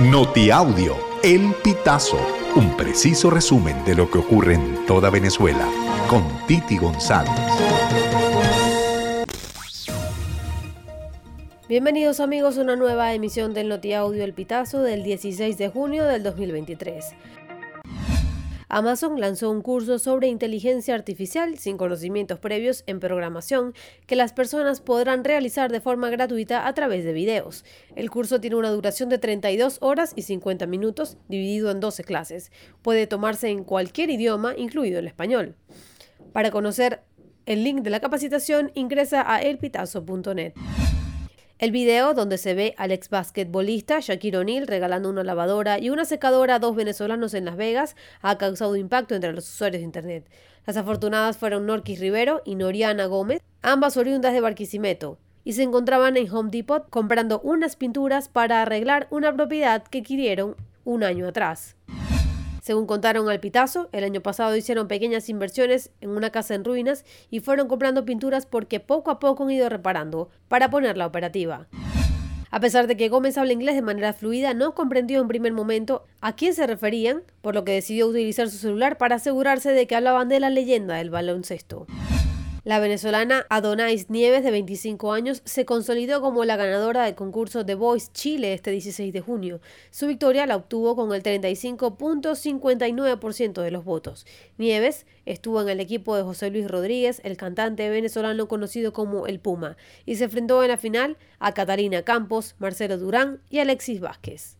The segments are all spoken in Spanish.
Notiaudio, El Pitazo, un preciso resumen de lo que ocurre en toda Venezuela, con Titi González. Bienvenidos amigos a una nueva emisión del Notiaudio El Pitazo del 16 de junio del 2023. Amazon lanzó un curso sobre inteligencia artificial sin conocimientos previos en programación que las personas podrán realizar de forma gratuita a través de videos. El curso tiene una duración de 32 horas y 50 minutos, dividido en 12 clases. Puede tomarse en cualquier idioma, incluido el español. Para conocer el link de la capacitación, ingresa a elpitazo.net. El video donde se ve al ex basquetbolista Shaquille O'Neal regalando una lavadora y una secadora a dos venezolanos en Las Vegas ha causado impacto entre los usuarios de Internet. Las afortunadas fueron Norquis Rivero y Noriana Gómez, ambas oriundas de Barquisimeto, y se encontraban en Home Depot comprando unas pinturas para arreglar una propiedad que adquirieron un año atrás. Según contaron al Pitazo, el año pasado hicieron pequeñas inversiones en una casa en ruinas y fueron comprando pinturas porque poco a poco han ido reparando para ponerla operativa. A pesar de que Gómez habla inglés de manera fluida, no comprendió en primer momento a quién se referían, por lo que decidió utilizar su celular para asegurarse de que hablaban de la leyenda del baloncesto. La venezolana Adonais Nieves, de 25 años, se consolidó como la ganadora del concurso The Voice Chile este 16 de junio. Su victoria la obtuvo con el 35.59% de los votos. Nieves estuvo en el equipo de José Luis Rodríguez, el cantante venezolano conocido como El Puma, y se enfrentó en la final a Catalina Campos, Marcelo Durán y Alexis Vázquez.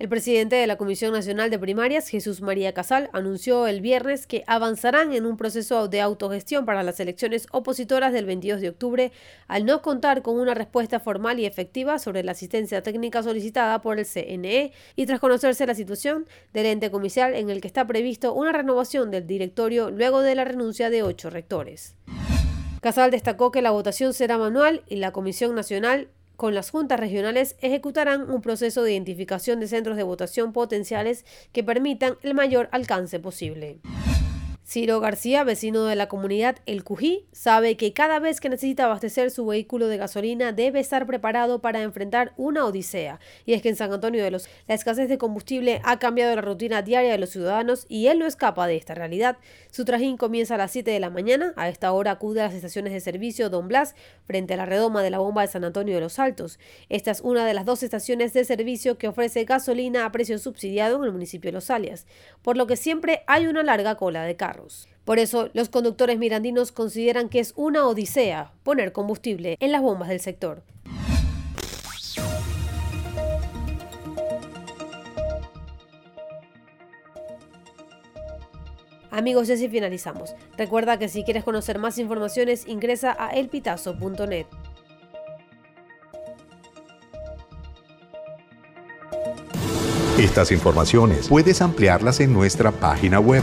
El presidente de la Comisión Nacional de Primarias, Jesús María Casal, anunció el viernes que avanzarán en un proceso de autogestión para las elecciones opositoras del 22 de octubre al no contar con una respuesta formal y efectiva sobre la asistencia técnica solicitada por el CNE y tras conocerse la situación del ente comicial en el que está previsto una renovación del directorio luego de la renuncia de ocho rectores. Casal destacó que la votación será manual y la Comisión Nacional con las juntas regionales ejecutarán un proceso de identificación de centros de votación potenciales que permitan el mayor alcance posible. Ciro García, vecino de la comunidad El Cují, sabe que cada vez que necesita abastecer su vehículo de gasolina debe estar preparado para enfrentar una odisea. Y es que en San Antonio de los la escasez de combustible ha cambiado la rutina diaria de los ciudadanos y él no escapa de esta realidad. Su trajín comienza a las 7 de la mañana. A esta hora acude a las estaciones de servicio Don Blas frente a la redoma de la bomba de San Antonio de los Altos. Esta es una de las dos estaciones de servicio que ofrece gasolina a precio subsidiado en el municipio de Los Alias, por lo que siempre hay una larga cola de carros. Por eso, los conductores mirandinos consideran que es una odisea poner combustible en las bombas del sector. Amigos, ya así finalizamos. Recuerda que si quieres conocer más informaciones, ingresa a elpitazo.net. Estas informaciones puedes ampliarlas en nuestra página web